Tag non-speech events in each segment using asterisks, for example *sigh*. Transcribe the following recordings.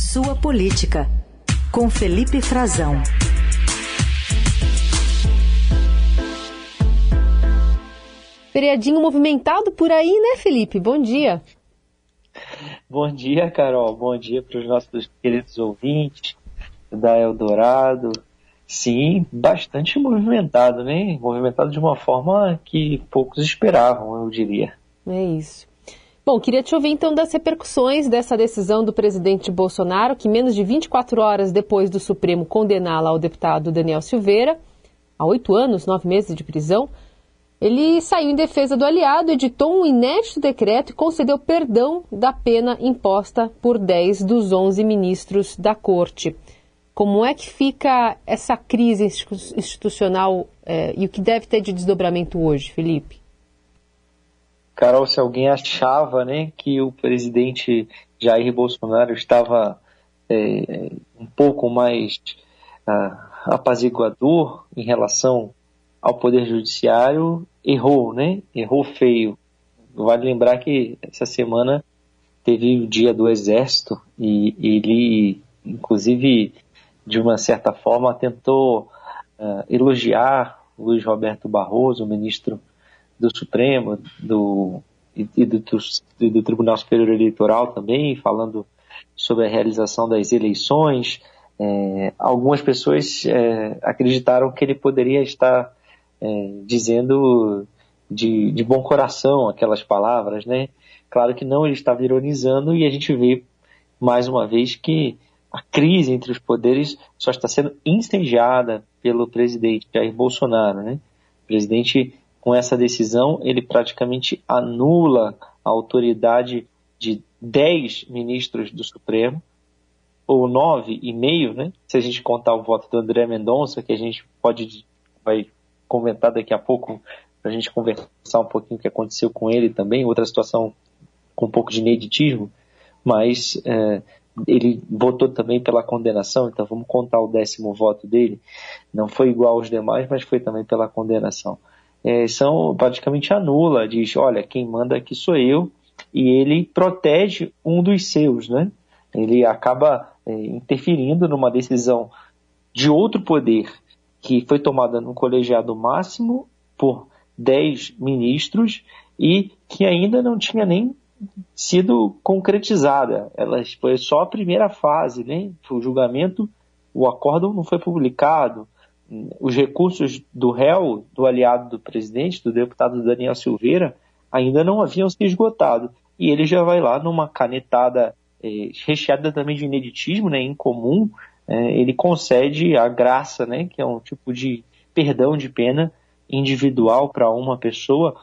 Sua Política, com Felipe Frazão. Feriadinho movimentado por aí, né, Felipe? Bom dia. Bom dia, Carol. Bom dia para os nossos queridos ouvintes da Eldorado. Sim, bastante movimentado, né? Movimentado de uma forma que poucos esperavam, eu diria. É isso. Bom, queria te ouvir então das repercussões dessa decisão do presidente Bolsonaro, que menos de 24 horas depois do Supremo condená-la ao deputado Daniel Silveira, a oito anos, nove meses de prisão, ele saiu em defesa do aliado, editou um inédito decreto e concedeu perdão da pena imposta por 10 dos 11 ministros da corte. Como é que fica essa crise institucional é, e o que deve ter de desdobramento hoje, Felipe? Carol, se alguém achava né, que o presidente Jair Bolsonaro estava é, um pouco mais uh, apaziguador em relação ao Poder Judiciário, errou, né? Errou feio. Vale lembrar que essa semana teve o dia do Exército e ele, inclusive, de uma certa forma, tentou uh, elogiar Luiz Roberto Barroso, ministro do Supremo do, e, e do, do, do, Tribunal Superior Eleitoral também, falando sobre a realização das eleições. É, algumas pessoas é, acreditaram que ele poderia estar é, dizendo de, de bom coração aquelas palavras, né? Claro que não, ele estava ironizando e a gente vê mais uma vez que a crise entre os poderes só está sendo incendiada pelo presidente Jair Bolsonaro, né? O presidente, com essa decisão, ele praticamente anula a autoridade de 10 ministros do Supremo, ou nove e meio, né? Se a gente contar o voto do André Mendonça, que a gente pode vai comentar daqui a pouco, para a gente conversar um pouquinho o que aconteceu com ele também, outra situação com um pouco de ineditismo, mas é, ele votou também pela condenação, então vamos contar o décimo voto dele. Não foi igual aos demais, mas foi também pela condenação. É, são praticamente anula, diz, olha, quem manda aqui sou eu, e ele protege um dos seus, né? Ele acaba é, interferindo numa decisão de outro poder que foi tomada no colegiado máximo por 10 ministros e que ainda não tinha nem sido concretizada. Ela foi só a primeira fase, né? O julgamento, o acórdão não foi publicado. Os recursos do réu, do aliado do presidente, do deputado Daniel Silveira, ainda não haviam se esgotado. E ele já vai lá numa canetada eh, recheada também de ineditismo, né, incomum, é, ele concede a graça, né, que é um tipo de perdão de pena individual para uma pessoa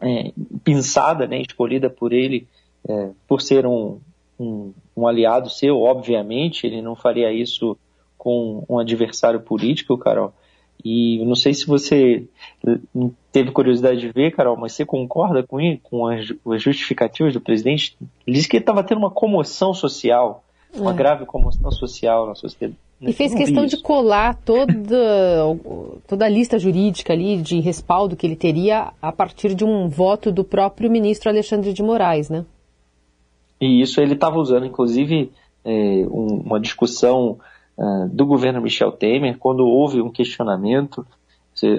é, pensada, né, escolhida por ele é, por ser um, um, um, aliado seu, obviamente, ele não faria isso com um adversário político, Carol. E não sei se você teve curiosidade de ver, Carol, mas você concorda com, ele, com as, as justificativas do presidente? Ele disse que ele estava tendo uma comoção social uma é. grave comoção social na sociedade. E fez questão de colar toda, *laughs* toda a lista jurídica ali de respaldo que ele teria a partir de um voto do próprio ministro Alexandre de Moraes, né? E isso ele estava usando, inclusive, é, um, uma discussão uh, do governo Michel Temer, quando houve um questionamento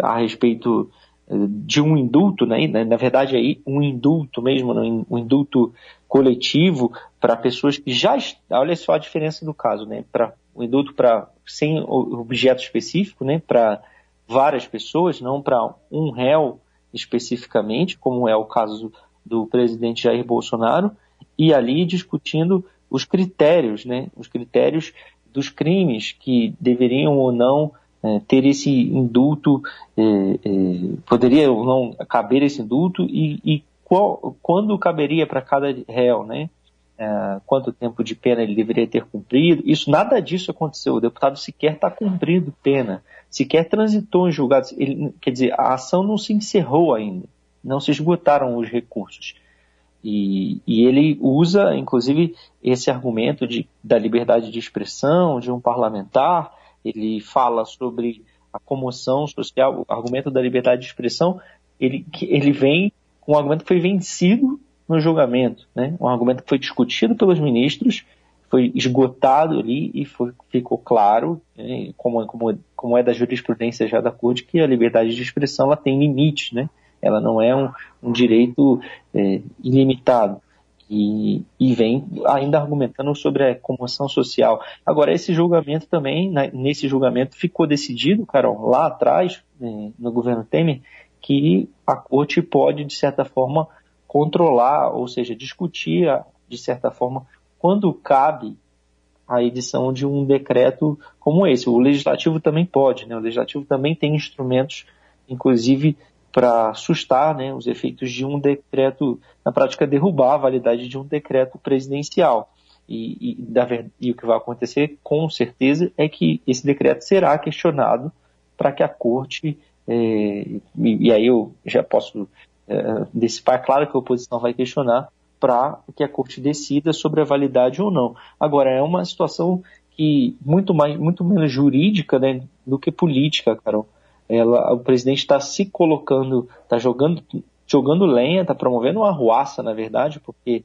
a respeito é, de um indulto, né? na verdade aí um indulto mesmo, né? um indulto coletivo para pessoas que já. Olha só a diferença do caso, né? Para o indulto para sem objeto específico, né? Para várias pessoas, não para um réu especificamente, como é o caso do presidente Jair Bolsonaro, e ali discutindo os critérios, né? Os critérios dos crimes que deveriam ou não é, ter esse indulto, é, é, poderia ou não caber esse indulto e, e qual, quando caberia para cada réu, né? É, quanto tempo de pena ele deveria ter cumprido. Isso, nada disso aconteceu. O deputado sequer está cumprindo pena, sequer transitou em julgados. Quer dizer, a ação não se encerrou ainda, não se esgotaram os recursos. E, e ele usa, inclusive, esse argumento de, da liberdade de expressão de um parlamentar. Ele fala sobre a comoção social, o argumento da liberdade de expressão. Ele, ele vem um argumento que foi vencido no julgamento, né? um argumento que foi discutido pelos ministros, foi esgotado ali e foi, ficou claro, né, como, como, como é da jurisprudência já da Corte, que a liberdade de expressão ela tem limites, né? Ela não é um, um direito é, ilimitado. E, e, vem ainda argumentando sobre a comoção social. Agora, esse julgamento também, né, nesse julgamento, ficou decidido, Carol, lá atrás, né, no governo Temer, que a corte pode, de certa forma, controlar, ou seja, discutir, de certa forma, quando cabe a edição de um decreto como esse. O legislativo também pode, né? o legislativo também tem instrumentos, inclusive, para assustar né, os efeitos de um decreto, na prática, derrubar a validade de um decreto presidencial. E, e, da, e o que vai acontecer, com certeza, é que esse decreto será questionado para que a corte, é, e, e, aí eu já posso é, dissipar, claro que a oposição vai questionar, para que a corte decida sobre a validade ou não. Agora, é uma situação que muito, mais, muito menos jurídica né, do que política, Carol ela, o presidente está se colocando, está jogando, jogando lenha, está promovendo uma arruaça, na verdade, porque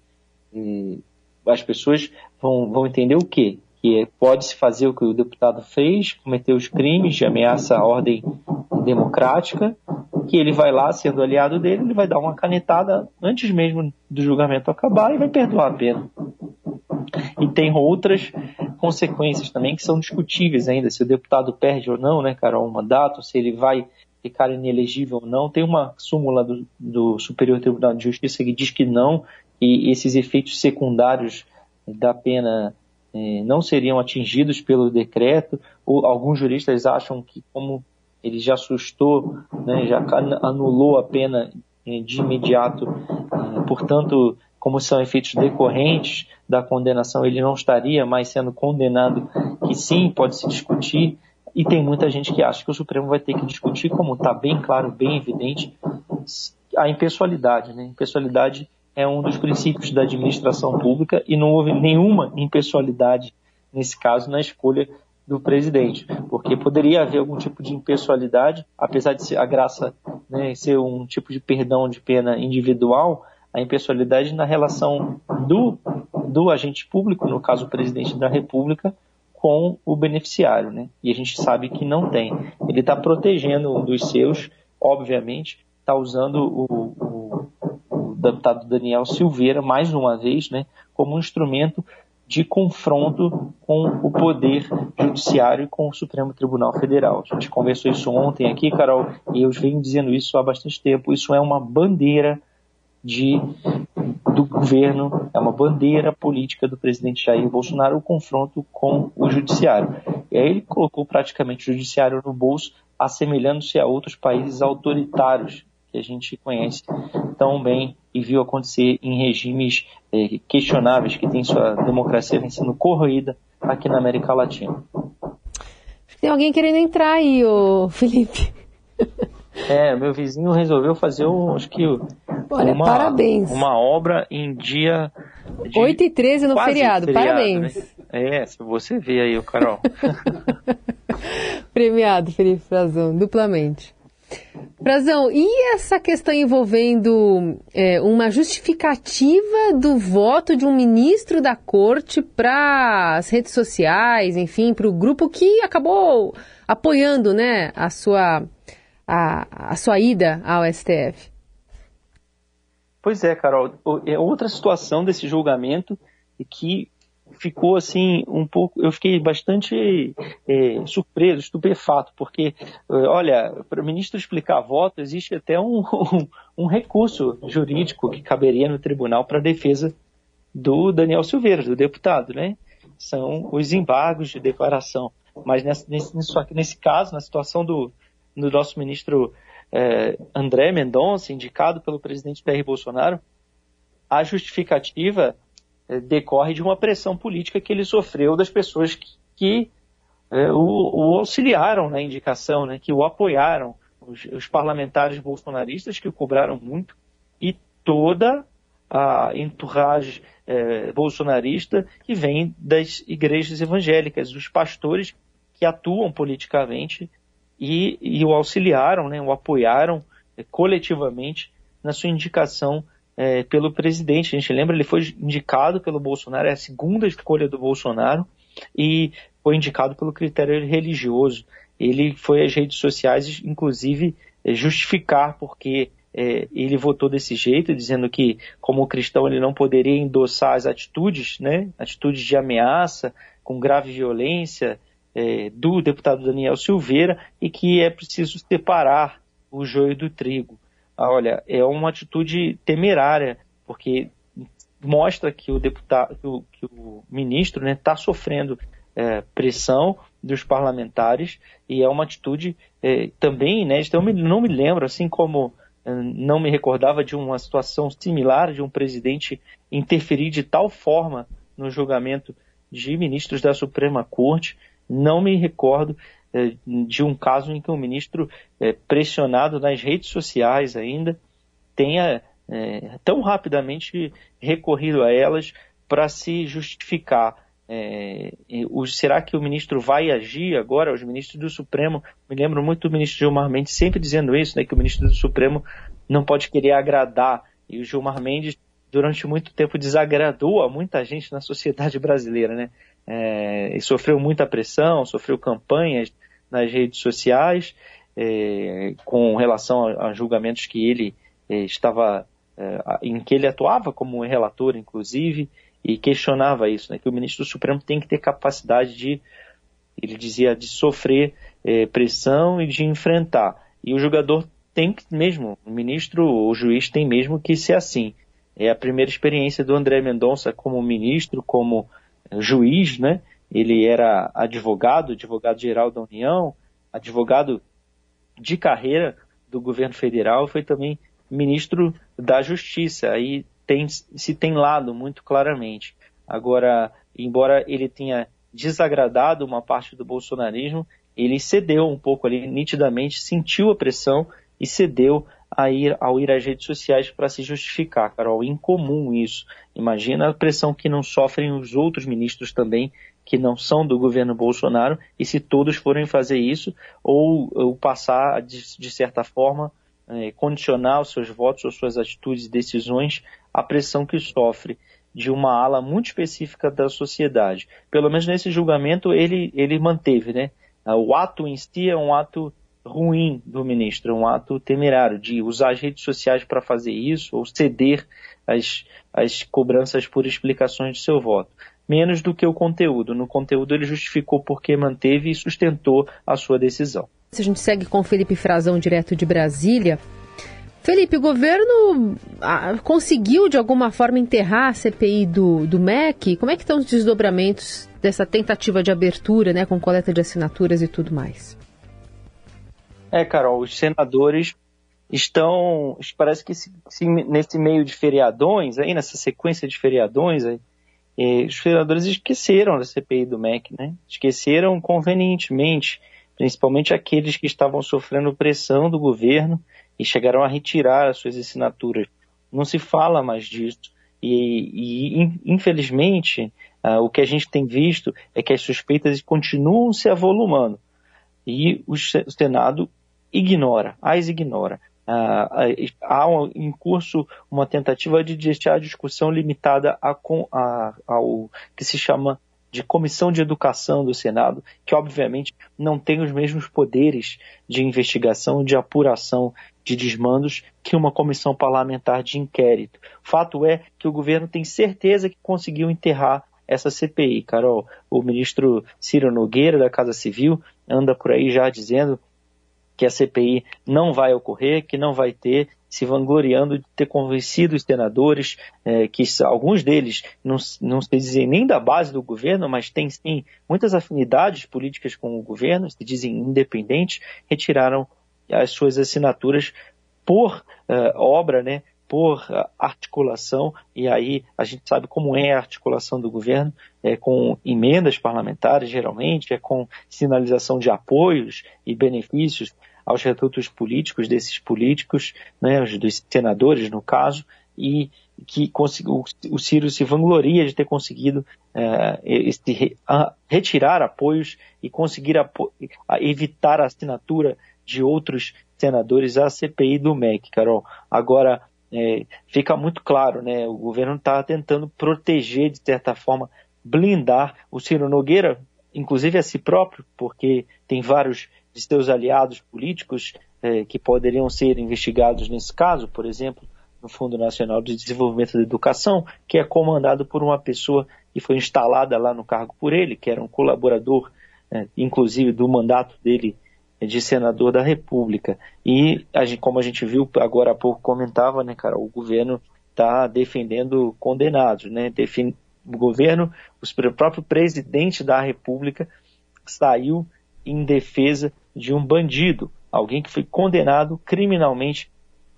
eh, as pessoas vão, vão entender o quê? Que pode-se fazer o que o deputado fez, cometer os crimes de ameaça à ordem democrática, que ele vai lá, sendo aliado dele, ele vai dar uma canetada antes mesmo do julgamento acabar e vai perdoar a pena. E tem outras consequências também que são discutíveis ainda, se o deputado perde ou não, né, Carol, um mandato, se ele vai ficar inelegível ou não. Tem uma súmula do, do Superior Tribunal de Justiça que diz que não, e esses efeitos secundários da pena eh, não seriam atingidos pelo decreto. Ou, alguns juristas acham que, como ele já assustou, né, já anulou a pena eh, de imediato, eh, portanto, como são efeitos decorrentes da condenação, ele não estaria mais sendo condenado, que sim, pode se discutir, e tem muita gente que acha que o Supremo vai ter que discutir, como está bem claro, bem evidente, a impessoalidade. Né? Impessoalidade é um dos princípios da administração pública e não houve nenhuma impessoalidade, nesse caso, na escolha do presidente, porque poderia haver algum tipo de impessoalidade, apesar de a graça né, ser um tipo de perdão de pena individual, a impessoalidade na relação do, do agente público, no caso o presidente da República, com o beneficiário, né? E a gente sabe que não tem. Ele está protegendo um dos seus, obviamente, está usando o, o, o, deputado Daniel Silveira, mais uma vez, né, como um instrumento de confronto com o poder judiciário e com o Supremo Tribunal Federal. A gente conversou isso ontem aqui, Carol, e eu venho dizendo isso há bastante tempo. Isso é uma bandeira de, do governo, é uma bandeira política do presidente Jair Bolsonaro o confronto com o judiciário. E aí ele colocou praticamente o judiciário no bolso, assemelhando-se a outros países autoritários que a gente conhece tão bem e viu acontecer em regimes eh, questionáveis que têm sua democracia sendo corroída aqui na América Latina. Tem alguém querendo entrar aí, ô Felipe. É, meu vizinho resolveu fazer, um, acho que Olha, uma, parabéns. Uma obra em dia. De 8 e 13 no feriado, feriado, parabéns. Né? É, se você vê aí, o Carol. *laughs* Premiado, Felipe Frazão, duplamente. Frazão, e essa questão envolvendo é, uma justificativa do voto de um ministro da corte para as redes sociais, enfim, para o grupo que acabou apoiando né, a, sua, a, a sua ida ao STF? Pois é, Carol. É outra situação desse julgamento que ficou assim um pouco. Eu fiquei bastante é, surpreso, estupefato, porque, é, olha, para o ministro explicar voto, existe até um, um, um recurso jurídico que caberia no tribunal para defesa do Daniel Silveira, do deputado, né? São os embargos de declaração. Mas nesse, nesse, nesse caso, na situação do, do nosso ministro é, André Mendonça, indicado pelo presidente Jair Bolsonaro, a justificativa é, decorre de uma pressão política que ele sofreu das pessoas que, que é, o, o, auxiliaram na indicação, né, que o apoiaram, os, os, parlamentares bolsonaristas que o cobraram muito, e toda a entourage é, bolsonarista que vem das igrejas evangélicas, os pastores que atuam politicamente e, e o auxiliaram, né, o apoiaram é, coletivamente na sua indicação é, pelo presidente. A gente lembra, ele foi indicado pelo Bolsonaro, é a segunda escolha do Bolsonaro, e foi indicado pelo critério religioso. Ele foi às redes sociais, inclusive, é, justificar porque é, ele votou desse jeito, dizendo que, como cristão, ele não poderia endossar as atitudes, né, atitudes de ameaça, com grave violência, é, do deputado Daniel Silveira, e que é preciso separar o joio do trigo. Ah, olha, é uma atitude temerária, porque mostra que o deputado, que o, que o ministro está né, sofrendo é, pressão dos parlamentares e é uma atitude é, também inédita. Eu me, não me lembro, assim como é, não me recordava de uma situação similar de um presidente interferir de tal forma no julgamento de ministros da Suprema Corte. Não me recordo é, de um caso em que um ministro é, pressionado nas redes sociais ainda tenha é, tão rapidamente recorrido a elas para se justificar. O, será que o ministro vai agir agora? Os ministros do Supremo, me lembro muito do ministro Gilmar Mendes sempre dizendo isso, né, que o ministro do Supremo não pode querer agradar. E o Gilmar Mendes, durante muito tempo, desagradou a muita gente na sociedade brasileira, né? É, e sofreu muita pressão, sofreu campanhas nas redes sociais é, com relação a, a, julgamentos que ele é, estava é, em que ele atuava como relator, inclusive, e questionava isso, né, que o ministro do Supremo tem que ter capacidade de, ele dizia, de sofrer é, pressão e de enfrentar. E o jogador tem que mesmo, o ministro, o juiz tem mesmo que ser assim. É a primeira experiência do André Mendonça como ministro, como juiz, né? Ele era advogado, advogado-geral da União, advogado de carreira do governo federal, foi também ministro da Justiça. Aí tem, se tem lado muito claramente. Agora, embora ele tenha desagradado uma parte do bolsonarismo, ele cedeu um pouco ali, nitidamente, sentiu a pressão e cedeu ir, ao ir às redes sociais para se justificar, Carol. Incomum isso. Imagina a pressão que não sofrem os outros ministros também que não são do governo Bolsonaro e se todos forem fazer isso ou, ou passar de, de, certa forma é, condicionar os seus votos ou suas atitudes e decisões à pressão que sofre de uma ala muito específica da sociedade. Pelo menos nesse julgamento ele, ele manteve, né? O ato em si é um ato ruim do ministro, é um ato temerário de usar as redes sociais para fazer isso ou ceder as cobranças por explicações de seu voto menos do que o conteúdo. No conteúdo ele justificou porque manteve e sustentou a sua decisão. Se a gente segue com Felipe Frazão, direto de Brasília. Felipe, o governo ah, conseguiu de alguma forma enterrar a CPI do, do MEC? Como é que estão os desdobramentos dessa tentativa de abertura, né, com coleta de assinaturas e tudo mais? É, Carol, os senadores estão, parece que se, se, nesse meio de feriadões, aí nessa sequência de feriadões, aí, e os senadores esqueceram da CPI do MEC, né? Esqueceram convenientemente, principalmente aqueles que estavam sofrendo pressão do governo e chegaram a retirar as suas assinaturas. Não se fala mais disso. E, e infelizmente, uh, o que a gente tem visto é que as suspeitas continuam se avolumando. E o Senado ignora, as ignora. Ah, há em curso uma tentativa de deixar a discussão limitada a, a, ao que se chama de Comissão de Educação do Senado, que obviamente não tem os mesmos poderes de investigação, de apuração de desmandos que uma comissão parlamentar de inquérito. Fato é que o governo tem certeza que conseguiu enterrar essa CPI, Carol. O ministro Ciro Nogueira, da Casa Civil, anda por aí já dizendo que a CPI não vai ocorrer, que não vai ter, se vangloriando de ter convencido os senadores, é, que alguns deles não, não se dizem nem da base do governo, mas têm sim muitas afinidades políticas com o governo, se dizem independentes, retiraram as suas assinaturas por uh, obra, né, por articulação, e aí a gente sabe como é a articulação do governo, é com emendas parlamentares, geralmente, é com sinalização de apoios e benefícios aos redutos políticos desses políticos, né, dos senadores, no caso, e que o Ciro se vangloria de ter conseguido é, esse, a, retirar apoios e conseguir apo evitar a assinatura de outros senadores à CPI do MEC, Carol. Agora, é, fica muito claro, né? O governo está tentando proteger, de certa forma, blindar o Ciro Nogueira, inclusive a si próprio, porque tem vários de seus aliados políticos é, que poderiam ser investigados nesse caso, por exemplo, no Fundo Nacional de Desenvolvimento da Educação, que é comandado por uma pessoa que foi instalada lá no cargo por ele, que era um colaborador, é, inclusive, do mandato dele de senador da República. E, a gente, como a gente viu agora há pouco comentava, né, cara, o governo está defendendo condenados, né? Defin o governo, o próprio presidente da República saiu em defesa de um bandido, alguém que foi condenado criminalmente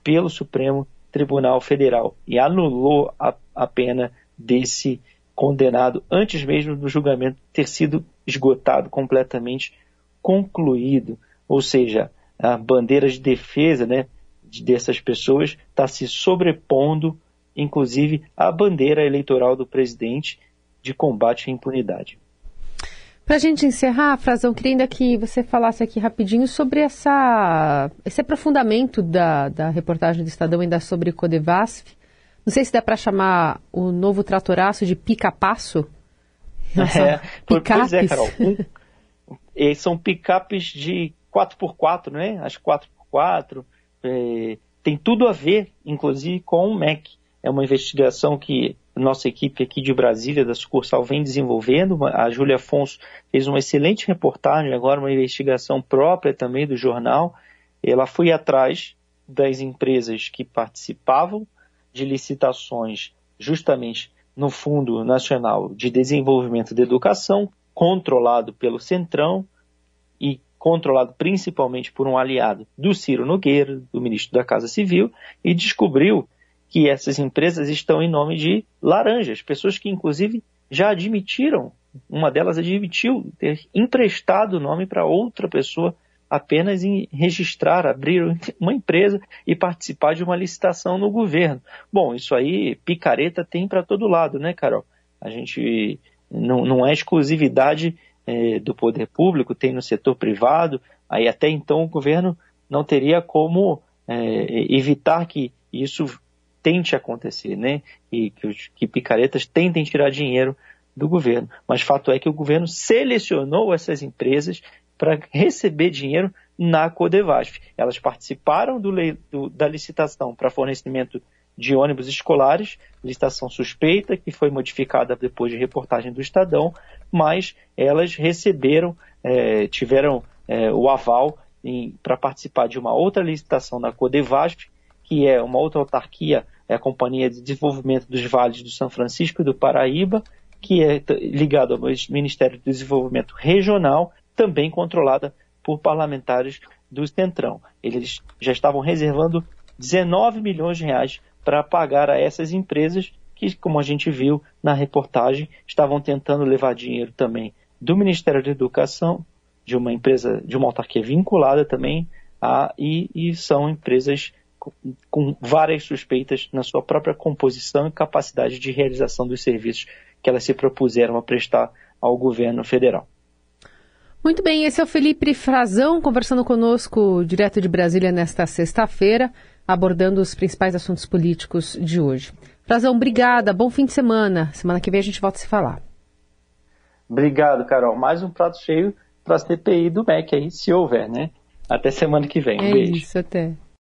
pelo Supremo Tribunal Federal e anulou a, a pena desse condenado antes mesmo do julgamento ter sido esgotado completamente concluído. Ou seja, a bandeira de defesa né, dessas pessoas está se sobrepondo, inclusive, à bandeira eleitoral do presidente de combate à impunidade. Para a gente encerrar, Frazão, queria ainda que você falasse aqui rapidinho sobre essa, esse aprofundamento da, da reportagem do Estadão ainda sobre Codevasf. Não sei se dá para chamar o novo tratoraço de pica-passo. *laughs* É, pois é, Carol. Um, são picapes de 4x4, né? As 4x4. É, tem tudo a ver, inclusive, com o MEC. É uma investigação que nossa equipe aqui de Brasília, da sucursal, vem desenvolvendo. A Júlia Afonso fez uma excelente reportagem, agora uma investigação própria também do jornal. Ela foi atrás das empresas que participavam de licitações justamente no Fundo Nacional de Desenvolvimento da Educação, controlado pelo Centrão controlado principalmente por um aliado do Ciro Nogueira, do ministro da Casa Civil, e descobriu que essas empresas estão em nome de laranjas, pessoas que inclusive já admitiram, uma delas admitiu ter emprestado o nome para outra pessoa apenas em registrar, abrir uma empresa e participar de uma licitação no governo. Bom, isso aí, picareta tem para todo lado, né, Carol? A gente não, não é exclusividade é, do poder público, tem no setor privado, aí até então o governo não teria como é, evitar que isso tente acontecer, né? E que, os, que picaretas tentem tirar dinheiro do governo. Mas fato é que o governo selecionou essas empresas para receber dinheiro na Codevasf. Elas participaram do, do, da licitação para fornecimento de ônibus escolares, licitação suspeita, que foi modificada depois de reportagem do Estadão, mas elas receberam, é, tiveram é, o aval para participar de uma outra licitação na Codevasf, que é uma outra autarquia, é a Companhia de Desenvolvimento dos Vales do São Francisco e do Paraíba, que é ligado ao Ministério do Desenvolvimento Regional, também controlada por parlamentares do Centrão. Eles já estavam reservando 19 milhões de reais para pagar a essas empresas que, como a gente viu na reportagem, estavam tentando levar dinheiro também do Ministério da Educação, de uma empresa, de uma autarquia vinculada também, a, e, e são empresas com, várias suspeitas na sua própria composição e capacidade de realização dos serviços que elas se propuseram a prestar ao governo federal. Muito bem, esse é o Felipe Frazão conversando conosco direto de Brasília nesta sexta-feira abordando os principais assuntos políticos de hoje. Frazão, obrigada, bom fim de semana. Semana que vem a gente volta a se falar. Obrigado, Carol. Mais um prato cheio para a CPI do MEC aí, se houver, né? Até semana que vem. Um é beijo. isso, até.